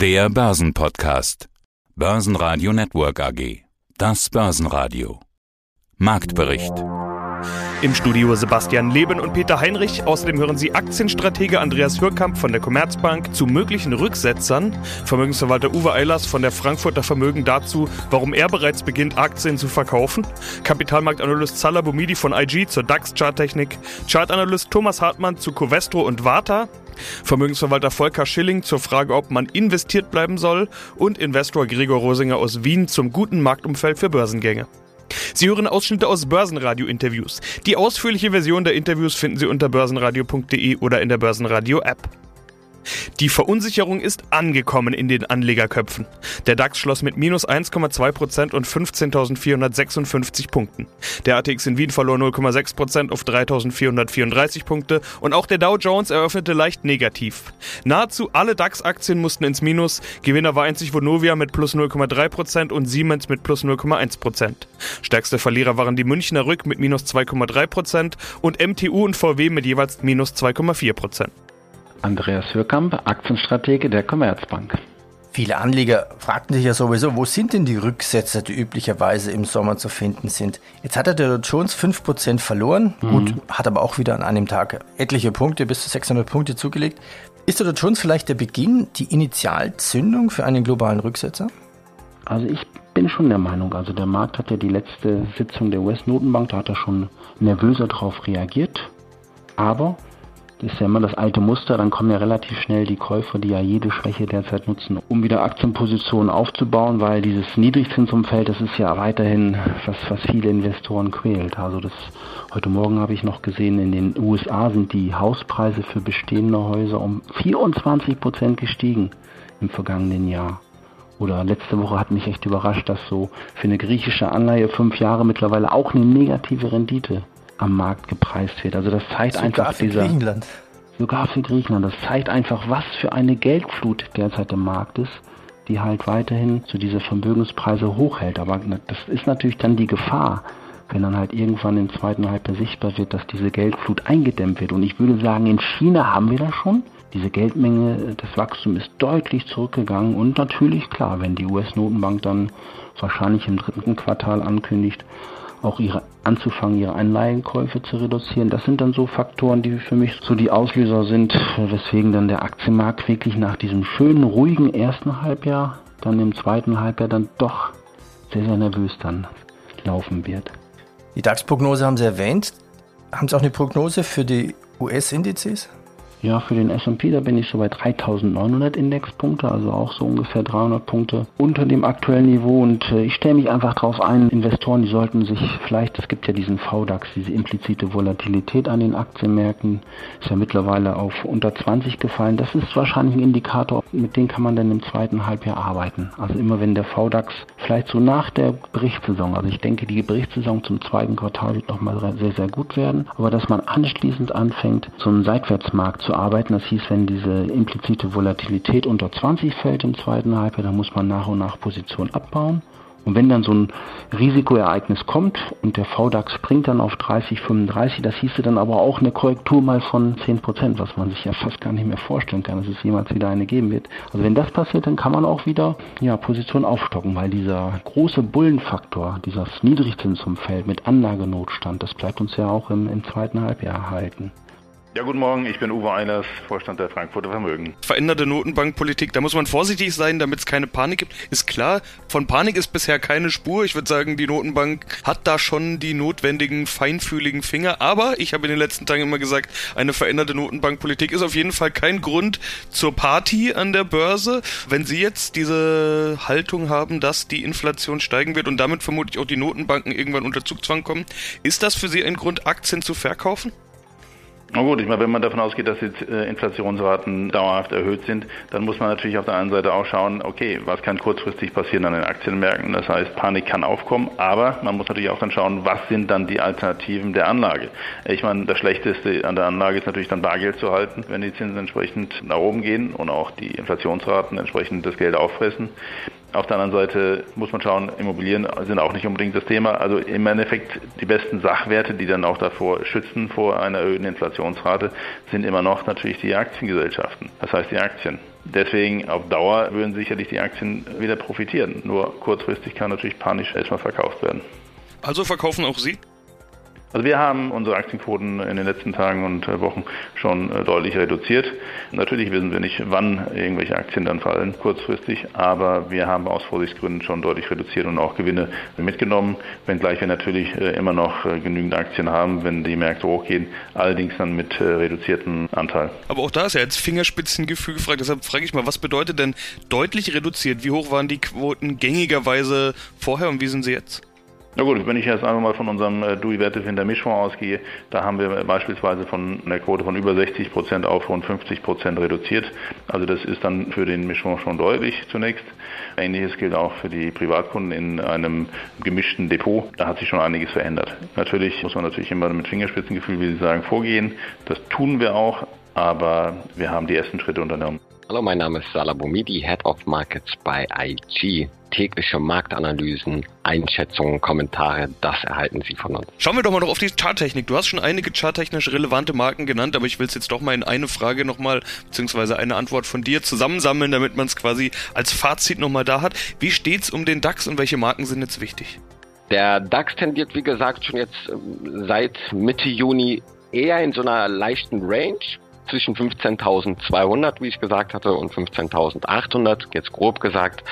Der Börsenpodcast. Börsenradio Network AG. Das Börsenradio. Marktbericht. Im Studio Sebastian Leben und Peter Heinrich. Außerdem hören Sie Aktienstratege Andreas Hürkamp von der Commerzbank zu möglichen Rücksetzern, Vermögensverwalter Uwe Eilers von der Frankfurter Vermögen dazu, warum er bereits beginnt, Aktien zu verkaufen, Kapitalmarktanalyst Salah Boumidi von IG zur DAX-Charttechnik, Chartanalyst Thomas Hartmann zu Covestro und Warta, Vermögensverwalter Volker Schilling zur Frage, ob man investiert bleiben soll und Investor Gregor Rosinger aus Wien zum guten Marktumfeld für Börsengänge. Sie hören Ausschnitte aus Börsenradio-Interviews. Die ausführliche Version der Interviews finden Sie unter börsenradio.de oder in der Börsenradio-App. Die Verunsicherung ist angekommen in den Anlegerköpfen. Der DAX schloss mit minus 1,2% und 15.456 Punkten. Der ATX in Wien verlor 0,6% auf 3.434 Punkte und auch der Dow Jones eröffnete leicht negativ. Nahezu alle DAX-Aktien mussten ins Minus. Gewinner war einzig Vonovia mit plus 0,3% und Siemens mit plus 0,1%. Stärkste Verlierer waren die Münchner Rück mit minus 2,3% und MTU und VW mit jeweils minus 2,4%. Andreas Hürkamp, Aktienstratege der Commerzbank. Viele Anleger fragten sich ja sowieso, wo sind denn die Rücksätze, die üblicherweise im Sommer zu finden sind? Jetzt hat er der Jones 5% verloren, mhm. gut, hat aber auch wieder an einem Tag etliche Punkte, bis zu 600 Punkte zugelegt. Ist der Jones vielleicht der Beginn, die Initialzündung für einen globalen Rücksetzer? Also ich bin schon der Meinung, also der Markt hat ja die letzte Sitzung der US-Notenbank, da hat er schon nervöser darauf reagiert. Aber das ist ja immer das alte Muster, dann kommen ja relativ schnell die Käufer, die ja jede Schwäche derzeit nutzen, um wieder Aktienpositionen aufzubauen, weil dieses Niedrigzinsumfeld, das ist ja weiterhin was, was viele Investoren quält. Also das heute Morgen habe ich noch gesehen, in den USA sind die Hauspreise für bestehende Häuser um 24 Prozent gestiegen im vergangenen Jahr. Oder letzte Woche hat mich echt überrascht, dass so für eine griechische Anleihe fünf Jahre mittlerweile auch eine negative Rendite am Markt gepreist wird. Also das zeigt sogar einfach für dieser, Griechenland. Sogar für Griechenland. Das zeigt einfach, was für eine Geldflut derzeit im Markt ist, die halt weiterhin zu dieser Vermögenspreise hochhält. Aber das ist natürlich dann die Gefahr, wenn dann halt irgendwann im zweiten Halbjahr sichtbar wird, dass diese Geldflut eingedämmt wird. Und ich würde sagen, in China haben wir das schon. Diese Geldmenge, das Wachstum ist deutlich zurückgegangen und natürlich klar, wenn die US-Notenbank dann wahrscheinlich im dritten Quartal ankündigt, auch ihre anzufangen, ihre Anleihenkäufe zu reduzieren. Das sind dann so Faktoren, die für mich so die Auslöser sind, weswegen dann der Aktienmarkt wirklich nach diesem schönen, ruhigen ersten Halbjahr, dann im zweiten Halbjahr dann doch sehr, sehr nervös dann laufen wird. Die DAX-Prognose haben Sie erwähnt. Haben Sie auch eine Prognose für die US-Indizes? Ja, für den S&P, da bin ich so bei 3900 Indexpunkte, also auch so ungefähr 300 Punkte unter dem aktuellen Niveau und äh, ich stelle mich einfach darauf ein, Investoren, die sollten sich vielleicht, es gibt ja diesen VDAX, diese implizite Volatilität an den Aktienmärkten, ist ja mittlerweile auf unter 20 gefallen. Das ist wahrscheinlich ein Indikator, mit dem kann man dann im zweiten Halbjahr arbeiten. Also immer wenn der VDAX vielleicht so nach der Berichtssaison, also ich denke, die Berichtssaison zum zweiten Quartal wird nochmal sehr, sehr gut werden, aber dass man anschließend anfängt, so einen Seitwärtsmarkt zu zu arbeiten. Das hieß, wenn diese implizite Volatilität unter 20 fällt im zweiten Halbjahr, dann muss man nach und nach Positionen abbauen. Und wenn dann so ein Risikoereignis kommt und der VDAX springt dann auf 30, 35, das hieße dann aber auch eine Korrektur mal von 10 Prozent, was man sich ja fast gar nicht mehr vorstellen kann, dass es jemals wieder eine geben wird. Also wenn das passiert, dann kann man auch wieder ja, Position aufstocken, weil dieser große Bullenfaktor, dieses Niedrigzinsumfeld mit Anlagenotstand, das bleibt uns ja auch im, im zweiten Halbjahr erhalten. Ja, guten Morgen, ich bin Uwe Einers, Vorstand der Frankfurter Vermögen. Veränderte Notenbankpolitik, da muss man vorsichtig sein, damit es keine Panik gibt. Ist klar, von Panik ist bisher keine Spur. Ich würde sagen, die Notenbank hat da schon die notwendigen, feinfühligen Finger. Aber ich habe in den letzten Tagen immer gesagt, eine veränderte Notenbankpolitik ist auf jeden Fall kein Grund zur Party an der Börse. Wenn Sie jetzt diese Haltung haben, dass die Inflation steigen wird und damit vermutlich auch die Notenbanken irgendwann unter Zugzwang kommen, ist das für Sie ein Grund, Aktien zu verkaufen? Na gut, ich meine, wenn man davon ausgeht, dass die äh, Inflationsraten dauerhaft erhöht sind, dann muss man natürlich auf der einen Seite auch schauen, okay, was kann kurzfristig passieren an den Aktienmärkten? Das heißt, Panik kann aufkommen, aber man muss natürlich auch dann schauen, was sind dann die Alternativen der Anlage? Ich meine, das Schlechteste an der Anlage ist natürlich dann Bargeld zu halten, wenn die Zinsen entsprechend nach oben gehen und auch die Inflationsraten entsprechend das Geld auffressen. Auf der anderen Seite muss man schauen, Immobilien sind auch nicht unbedingt das Thema. Also im Endeffekt die besten Sachwerte, die dann auch davor schützen vor einer erhöhten Inflationsrate, sind immer noch natürlich die Aktiengesellschaften. Das heißt die Aktien. Deswegen auf Dauer würden sicherlich die Aktien wieder profitieren. Nur kurzfristig kann natürlich panisch erstmal verkauft werden. Also verkaufen auch Sie? Also wir haben unsere Aktienquoten in den letzten Tagen und äh, Wochen schon äh, deutlich reduziert. Natürlich wissen wir nicht, wann irgendwelche Aktien dann fallen, kurzfristig, aber wir haben aus Vorsichtsgründen schon deutlich reduziert und auch Gewinne mitgenommen, wenngleich wir natürlich äh, immer noch genügend Aktien haben, wenn die Märkte hochgehen, allerdings dann mit reduziertem Anteil. Aber auch da ist ja jetzt Fingerspitzengefühl gefragt, deshalb frage ich mal, was bedeutet denn deutlich reduziert? Wie hoch waren die Quoten gängigerweise vorher und wie sind sie jetzt? Na gut, wenn ich jetzt einfach mal von unserem äh, DUI-Wertefinder Mischfonds ausgehe, da haben wir beispielsweise von einer Quote von über 60 Prozent auf rund 50 Prozent reduziert. Also das ist dann für den Mischfonds schon deutlich zunächst. Ähnliches gilt auch für die Privatkunden in einem gemischten Depot. Da hat sich schon einiges verändert. Natürlich muss man natürlich immer mit Fingerspitzengefühl, wie Sie sagen, vorgehen. Das tun wir auch, aber wir haben die ersten Schritte unternommen. Hallo, mein Name ist Salah Boumidi, Head of Markets bei IG. Tägliche Marktanalysen, Einschätzungen, Kommentare, das erhalten Sie von uns. Schauen wir doch mal noch auf die Charttechnik. Du hast schon einige charttechnisch relevante Marken genannt, aber ich will es jetzt doch mal in eine Frage nochmal, beziehungsweise eine Antwort von dir zusammensammeln, damit man es quasi als Fazit nochmal da hat. Wie steht's um den DAX und welche Marken sind jetzt wichtig? Der DAX tendiert, wie gesagt, schon jetzt ähm, seit Mitte Juni eher in so einer leichten Range zwischen 15.200, wie ich gesagt hatte, und 15.800, jetzt grob gesagt.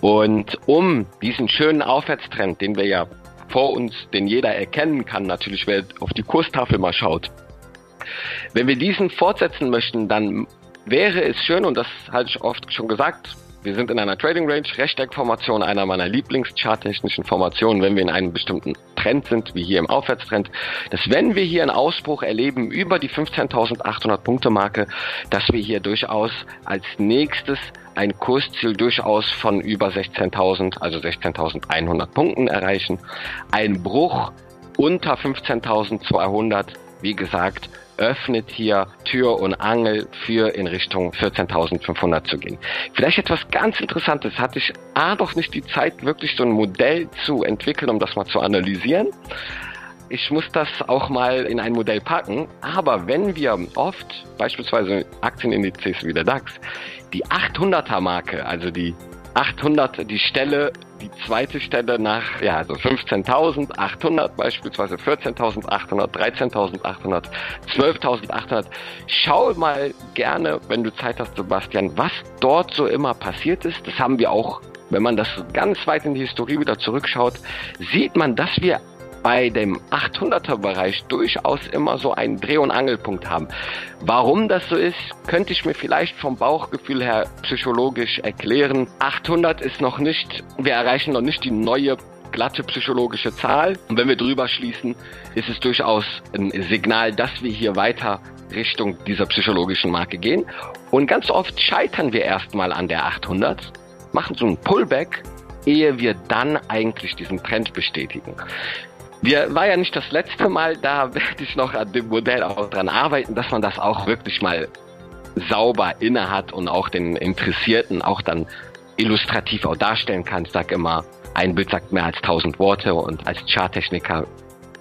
Und um diesen schönen Aufwärtstrend, den wir ja vor uns, den jeder erkennen kann, natürlich, wer auf die Kurstafel mal schaut, wenn wir diesen fortsetzen möchten, dann wäre es schön, und das hatte ich oft schon gesagt, wir sind in einer Trading Range, Rechteckformation, einer meiner Lieblingscharttechnischen Formationen, wenn wir in einem bestimmten Trend sind, wie hier im Aufwärtstrend, dass wenn wir hier einen Ausbruch erleben über die 15.800 Punkte Marke, dass wir hier durchaus als nächstes ein Kursziel durchaus von über 16.000, also 16.100 Punkten erreichen. Ein Bruch unter 15.200, wie gesagt, öffnet hier Tür und Angel für in Richtung 14.500 zu gehen. Vielleicht etwas ganz Interessantes. Hatte ich A doch nicht die Zeit, wirklich so ein Modell zu entwickeln, um das mal zu analysieren. Ich muss das auch mal in ein Modell packen. Aber wenn wir oft, beispielsweise Aktienindizes wie der DAX, die 800er Marke, also die 800, die Stelle die zweite Stelle nach, ja, also 15.800 beispielsweise, 14.800, 13.800, 12.800. Schau mal gerne, wenn du Zeit hast, Sebastian, was dort so immer passiert ist. Das haben wir auch wenn man das ganz weit in die Historie wieder zurückschaut, sieht man, dass wir bei dem 800er Bereich durchaus immer so einen Dreh- und Angelpunkt haben. Warum das so ist, könnte ich mir vielleicht vom Bauchgefühl her psychologisch erklären. 800 ist noch nicht, wir erreichen noch nicht die neue glatte psychologische Zahl. Und wenn wir drüber schließen, ist es durchaus ein Signal, dass wir hier weiter Richtung dieser psychologischen Marke gehen. Und ganz oft scheitern wir erstmal an der 800, machen so einen Pullback, ehe wir dann eigentlich diesen Trend bestätigen. Wir war ja nicht das letzte Mal, da werde ich noch an dem Modell auch dran arbeiten, dass man das auch wirklich mal sauber inne hat und auch den Interessierten auch dann illustrativ auch darstellen kann. Ich sage immer, ein Bild sagt mehr als tausend Worte und als Charttechniker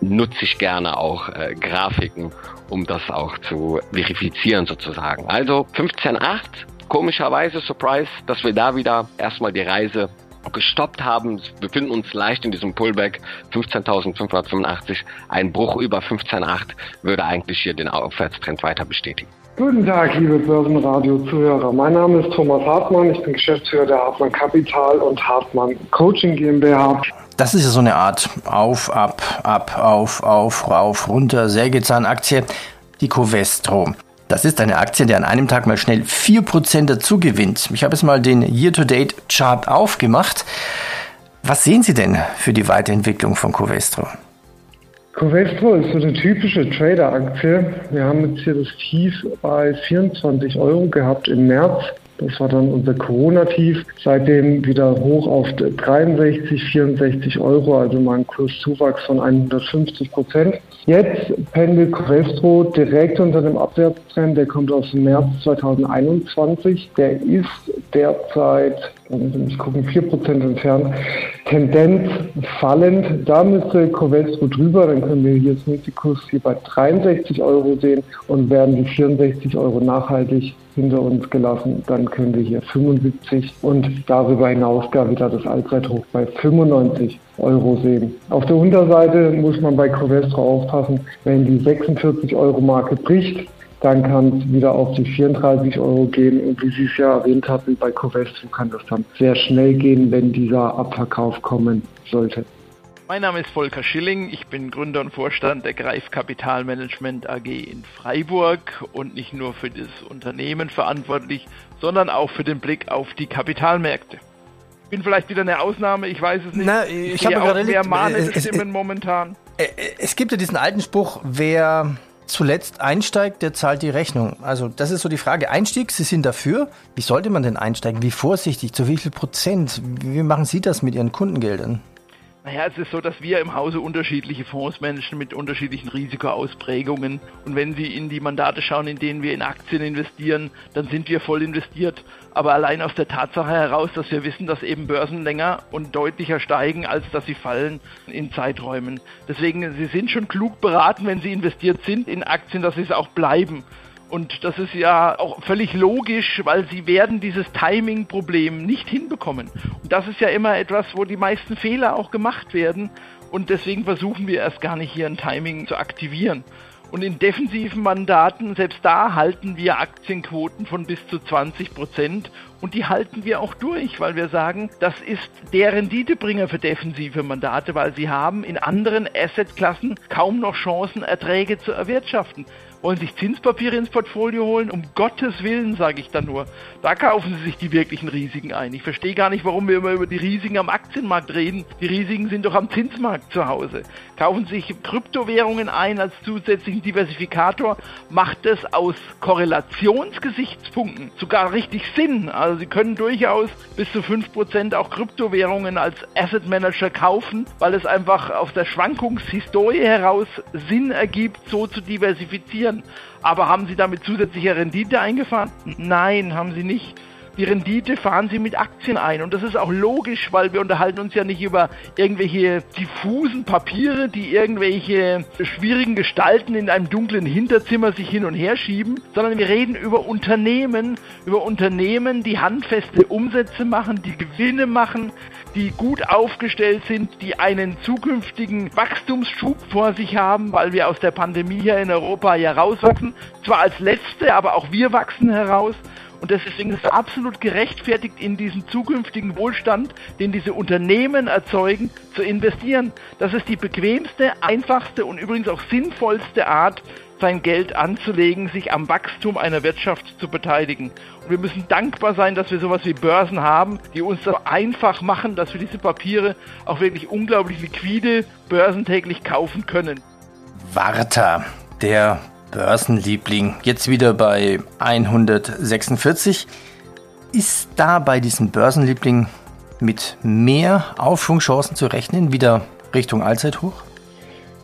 nutze ich gerne auch äh, Grafiken, um das auch zu verifizieren sozusagen. Also 15.8, komischerweise Surprise, dass wir da wieder erstmal die Reise gestoppt haben. Wir befinden uns leicht in diesem Pullback 15.585. Ein Bruch über 15.8 würde eigentlich hier den Aufwärtstrend weiter bestätigen. Guten Tag, liebe Börsenradio-Zuhörer. Mein Name ist Thomas Hartmann. Ich bin Geschäftsführer der Hartmann Kapital und Hartmann Coaching GmbH. Das ist ja so eine Art Auf, Ab, Ab, Auf, Auf, Rauf, Runter, Sägezahnaktie, die Covestro. Das ist eine Aktie, die an einem Tag mal schnell 4% dazu gewinnt. Ich habe jetzt mal den Year-to-Date-Chart aufgemacht. Was sehen Sie denn für die Weiterentwicklung von Covestro? Covestro ist so eine typische Trader-Aktie. Wir haben jetzt hier das Tief bei 24 Euro gehabt im März. Das war dann unser Corona-Tief. Seitdem wieder hoch auf 63, 64 Euro, also mal ein Kurszuwachs von 150 Prozent. Jetzt pendelt Covestro direkt unter dem Abwärtstrend. Der kommt aus dem März 2021. Der ist derzeit ich gucke 4% entfernt, Tendenz fallend. Da müsste Covestro drüber, dann können wir hier das Kurs hier bei 63 Euro sehen und werden die 64 Euro nachhaltig hinter uns gelassen, dann können wir hier 75 und darüber hinaus gar wieder das Allzeithoch bei 95 Euro sehen. Auf der Unterseite muss man bei Covestro aufpassen, wenn die 46 Euro Marke bricht, dann kann es wieder auf die 34 Euro gehen. Und wie Sie es ja erwähnt hatten, bei Covestro kann das dann sehr schnell gehen, wenn dieser Abverkauf kommen sollte. Mein Name ist Volker Schilling, ich bin Gründer und Vorstand der Greif Kapitalmanagement AG in Freiburg und nicht nur für das Unternehmen verantwortlich, sondern auch für den Blick auf die Kapitalmärkte. Bin vielleicht wieder eine Ausnahme, ich weiß es nicht. Na, ich, ich habe gerade mehr manische Stimmen momentan. Es gibt ja diesen alten Spruch, wer zuletzt einsteigt, der zahlt die Rechnung. Also das ist so die Frage. Einstieg, Sie sind dafür. Wie sollte man denn einsteigen? Wie vorsichtig? Zu wie viel Prozent? Wie machen Sie das mit Ihren Kundengeldern? Naja, es ist so, dass wir im Hause unterschiedliche Fonds managen mit unterschiedlichen Risikoausprägungen. Und wenn Sie in die Mandate schauen, in denen wir in Aktien investieren, dann sind wir voll investiert. Aber allein aus der Tatsache heraus, dass wir wissen, dass eben Börsen länger und deutlicher steigen, als dass sie fallen in Zeiträumen. Deswegen, Sie sind schon klug beraten, wenn Sie investiert sind in Aktien, dass Sie es auch bleiben. Und das ist ja auch völlig logisch, weil sie werden dieses Timing-Problem nicht hinbekommen. Und das ist ja immer etwas, wo die meisten Fehler auch gemacht werden. Und deswegen versuchen wir erst gar nicht hier ein Timing zu aktivieren. Und in defensiven Mandaten, selbst da halten wir Aktienquoten von bis zu 20 Prozent. Und die halten wir auch durch, weil wir sagen, das ist der Renditebringer für defensive Mandate, weil sie haben in anderen Assetklassen kaum noch Chancen, Erträge zu erwirtschaften wollen sich Zinspapiere ins Portfolio holen? Um Gottes Willen, sage ich dann nur. Da kaufen sie sich die wirklichen Risiken ein. Ich verstehe gar nicht, warum wir immer über die Risiken am Aktienmarkt reden. Die Risiken sind doch am Zinsmarkt zu Hause. Kaufen sich Kryptowährungen ein als zusätzlichen Diversifikator, macht es aus Korrelationsgesichtspunkten sogar richtig Sinn. Also sie können durchaus bis zu 5% auch Kryptowährungen als Asset Manager kaufen, weil es einfach aus der Schwankungshistorie heraus Sinn ergibt, so zu diversifizieren investieren. Aber haben Sie damit zusätzliche Rendite eingefahren? Nein, haben Sie nicht. Die Rendite fahren Sie mit Aktien ein. Und das ist auch logisch, weil wir unterhalten uns ja nicht über irgendwelche diffusen Papiere, die irgendwelche schwierigen Gestalten in einem dunklen Hinterzimmer sich hin und her schieben, sondern wir reden über Unternehmen, über Unternehmen, die handfeste Umsätze machen, die Gewinne machen, die gut aufgestellt sind, die einen zukünftigen Wachstumsschub vor sich haben, weil wir aus der Pandemie hier in Europa ja rauswachsen. Zwar als Letzte, aber auch wir wachsen heraus. Und deswegen ist es absolut gerechtfertigt, in diesen zukünftigen Wohlstand, den diese Unternehmen erzeugen, zu investieren. Das ist die bequemste, einfachste und übrigens auch sinnvollste Art, sein Geld anzulegen, sich am Wachstum einer Wirtschaft zu beteiligen. Und wir müssen dankbar sein, dass wir sowas wie Börsen haben, die uns das einfach machen, dass wir diese Papiere auch wirklich unglaublich liquide börsentäglich kaufen können. Warta, der Börsenliebling, jetzt wieder bei 146. Ist da bei diesem Börsenliebling mit mehr Aufschwungchancen zu rechnen, wieder Richtung Allzeithoch?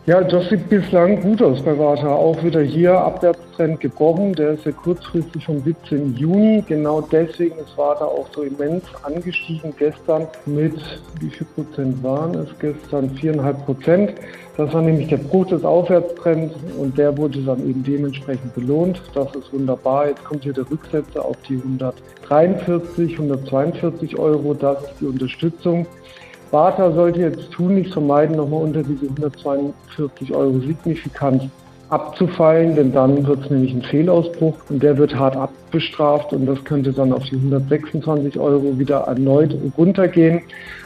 Ja, das sieht bislang gut aus bei Warta. Auch wieder hier Abwärtstrend gebrochen. Der ist ja kurzfristig vom 17. Juni. Genau deswegen ist Warta auch so immens angestiegen. Gestern mit, wie viel Prozent waren es? Gestern viereinhalb Prozent. Das war nämlich der Bruch des Aufwärtstrends und der wurde dann eben dementsprechend belohnt. Das ist wunderbar. Jetzt kommt hier der Rücksetzer auf die 143, 142 Euro. Das ist die Unterstützung. Sparta sollte jetzt tunlichst vermeiden, nochmal unter diese 142 Euro signifikant abzufallen, denn dann wird es nämlich ein Fehlausbruch und der wird hart abbestraft und das könnte dann auf die 126 Euro wieder erneut runtergehen.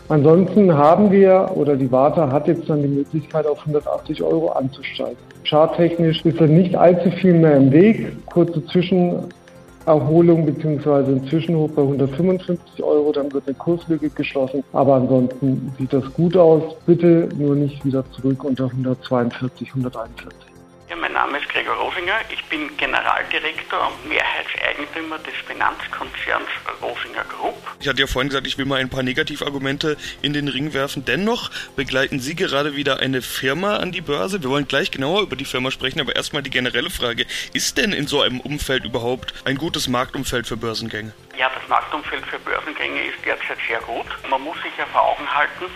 Ansonsten haben wir oder die Warta hat jetzt dann die Möglichkeit auf 180 Euro anzusteigen. Charttechnisch ist da nicht allzu viel mehr im Weg. Kurze Zwischen Erholung bzw. ein Zwischenhoch bei 155 Euro, dann wird eine Kurslücke geschlossen. Aber ansonsten sieht das gut aus. Bitte nur nicht wieder zurück unter 142, 141. Ja, mein Name ist Gregor Rosinger. Ich bin Generaldirektor und Mehrheitseigentümer des Finanzkonzerns Rosinger Group. Ich hatte ja vorhin gesagt, ich will mal ein paar Negativargumente in den Ring werfen. Dennoch begleiten Sie gerade wieder eine Firma an die Börse. Wir wollen gleich genauer über die Firma sprechen, aber erstmal die generelle Frage. Ist denn in so einem Umfeld überhaupt ein gutes Marktumfeld für Börsengänge? Ja, das Marktumfeld für Börsengänge ist derzeit sehr gut. Man muss sich ja vor Augen halten,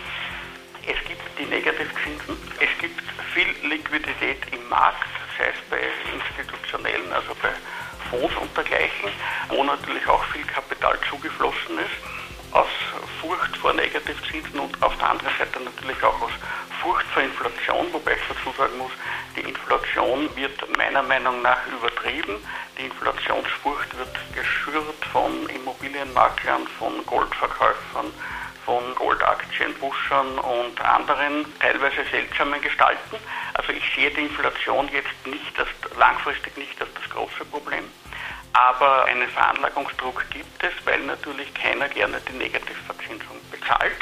es gibt die Negativzinsen, es gibt viel Liquidität im Markt, sei es bei institutionellen, also bei Fonds und dergleichen, wo natürlich auch viel Kapital zugeflossen ist, aus Furcht vor Negativzinsen und auf der anderen Seite natürlich auch aus Furcht vor Inflation, wobei ich dazu sagen muss, die Inflation wird meiner Meinung nach übertrieben. Die Inflationsfurcht wird geschürt von Immobilienmaklern, von Goldverkäufern, von Goldaktienbuschern und anderen teilweise seltsamen Gestalten. Also ich sehe die Inflation jetzt nicht als, langfristig nicht als das große Problem. Aber einen Veranlagungsdruck gibt es, weil natürlich keiner gerne die Negativverzinsung bezahlt.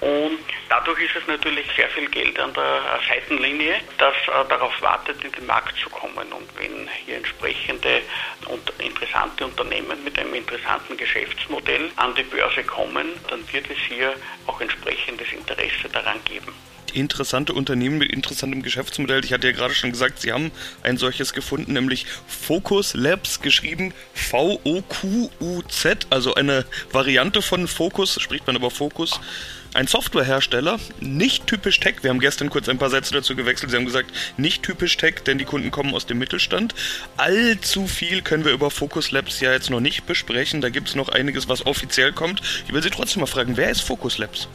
Und dadurch ist es natürlich sehr viel Geld an der Seitenlinie, das äh, darauf wartet, in den Markt zu kommen. Und wenn hier entsprechende und interessante Unternehmen mit einem interessanten Geschäftsmodell an die Börse kommen, dann wird es hier auch entsprechendes Interesse daran geben interessante Unternehmen mit interessantem Geschäftsmodell. Ich hatte ja gerade schon gesagt, Sie haben ein solches gefunden, nämlich Focus Labs, geschrieben V-O-Q-U-Z, also eine Variante von Focus, spricht man aber Focus ein Softwarehersteller, nicht typisch Tech. Wir haben gestern kurz ein paar Sätze dazu gewechselt. Sie haben gesagt, nicht typisch Tech, denn die Kunden kommen aus dem Mittelstand. Allzu viel können wir über Focus Labs ja jetzt noch nicht besprechen. Da gibt es noch einiges, was offiziell kommt. Ich will Sie trotzdem mal fragen, wer ist Focus Labs?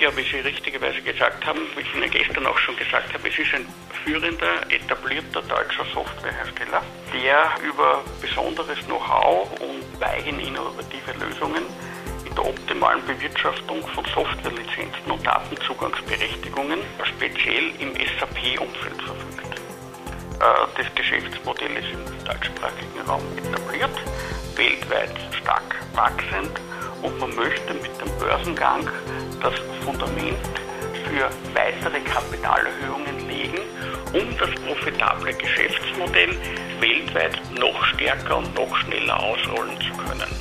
Ja, wie Sie richtigerweise gesagt haben, wie ich Ihnen gestern auch schon gesagt habe, es ist ein führender, etablierter deutscher Softwarehersteller, der über besonderes Know-how und weichen innovative Lösungen der optimalen Bewirtschaftung von Softwarelizenzen und Datenzugangsberechtigungen, speziell im SAP-Umfeld verfügt. Äh, das Geschäftsmodell ist im deutschsprachigen Raum etabliert, weltweit stark wachsend und man möchte mit dem Börsengang das Fundament für weitere Kapitalerhöhungen legen, um das profitable Geschäftsmodell weltweit noch stärker und noch schneller ausrollen zu können.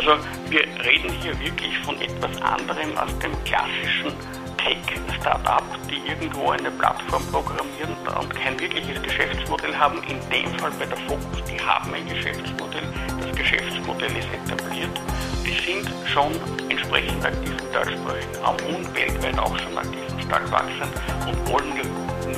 Also wir reden hier wirklich von etwas anderem als dem klassischen Tech-Startup, die irgendwo eine Plattform programmieren und kein wirkliches Geschäftsmodell haben. In dem Fall bei der Focus, die haben ein Geschäftsmodell. Das Geschäftsmodell ist etabliert. Die sind schon entsprechend aktiv im deutschsprachigen Raum und weltweit auch schon aktiv und stark wachsen und wollen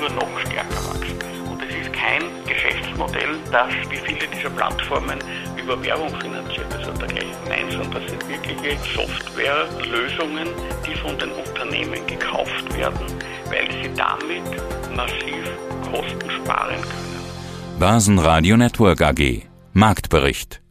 nur noch stärker wachsen. Und es ist kein Geschäftsmodell, das wie viele dieser Plattformen über Werbung finanziert ist oder dergleichen. Nein, sondern das sind wirkliche Softwarelösungen, die von den Unternehmen gekauft werden, weil sie damit massiv Kosten sparen können. Börsenradio Network AG Marktbericht